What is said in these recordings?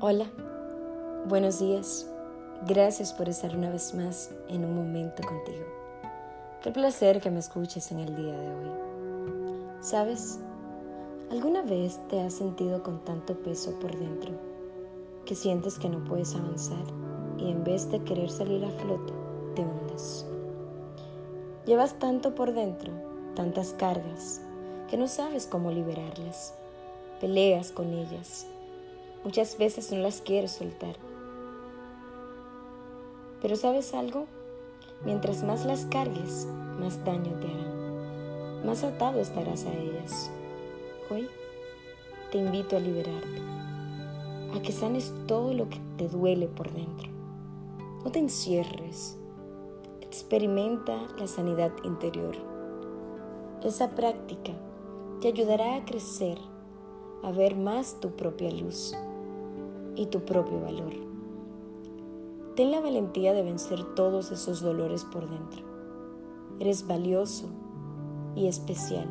Hola, buenos días. Gracias por estar una vez más en un momento contigo. Qué placer que me escuches en el día de hoy. ¿Sabes? ¿Alguna vez te has sentido con tanto peso por dentro que sientes que no puedes avanzar y en vez de querer salir a flote, te hundes? Llevas tanto por dentro, tantas cargas, que no sabes cómo liberarlas. Peleas con ellas. Muchas veces no las quieres soltar. Pero ¿sabes algo? Mientras más las cargues, más daño te harán. Más atado estarás a ellas. Hoy te invito a liberarte, a que sanes todo lo que te duele por dentro. No te encierres. Experimenta la sanidad interior. Esa práctica te ayudará a crecer, a ver más tu propia luz y tu propio valor. Ten la valentía de vencer todos esos dolores por dentro. Eres valioso y especial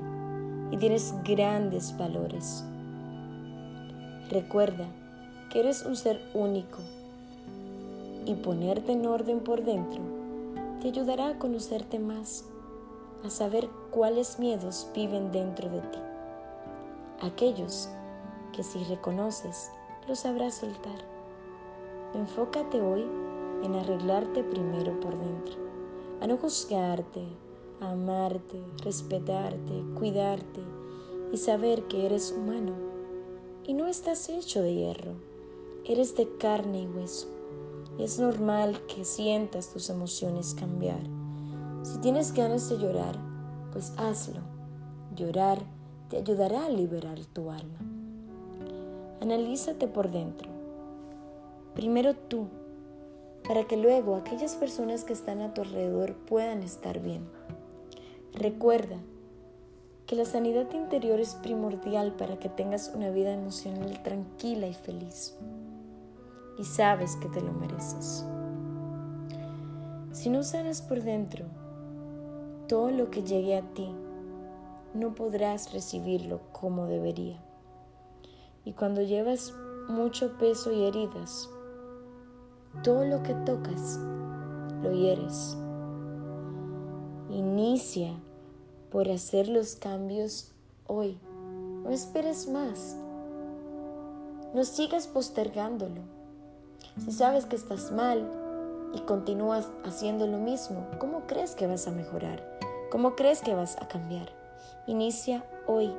y tienes grandes valores. Recuerda que eres un ser único y ponerte en orden por dentro te ayudará a conocerte más, a saber cuáles miedos viven dentro de ti. Aquellos que si reconoces lo sabrás soltar. Enfócate hoy en arreglarte primero por dentro, a no juzgarte, a amarte, respetarte, cuidarte y saber que eres humano y no estás hecho de hierro, eres de carne y hueso. Y es normal que sientas tus emociones cambiar. Si tienes ganas de llorar, pues hazlo. Llorar te ayudará a liberar tu alma. Analízate por dentro. Primero tú, para que luego aquellas personas que están a tu alrededor puedan estar bien. Recuerda que la sanidad interior es primordial para que tengas una vida emocional tranquila y feliz. Y sabes que te lo mereces. Si no sanas por dentro, todo lo que llegue a ti no podrás recibirlo como debería. Y cuando llevas mucho peso y heridas, todo lo que tocas lo hieres. Inicia por hacer los cambios hoy. No esperes más. No sigas postergándolo. Si sabes que estás mal y continúas haciendo lo mismo, ¿cómo crees que vas a mejorar? ¿Cómo crees que vas a cambiar? Inicia hoy.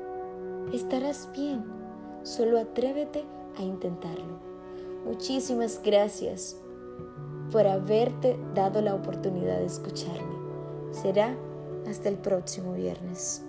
Estarás bien. Solo atrévete a intentarlo. Muchísimas gracias por haberte dado la oportunidad de escucharme. Será hasta el próximo viernes.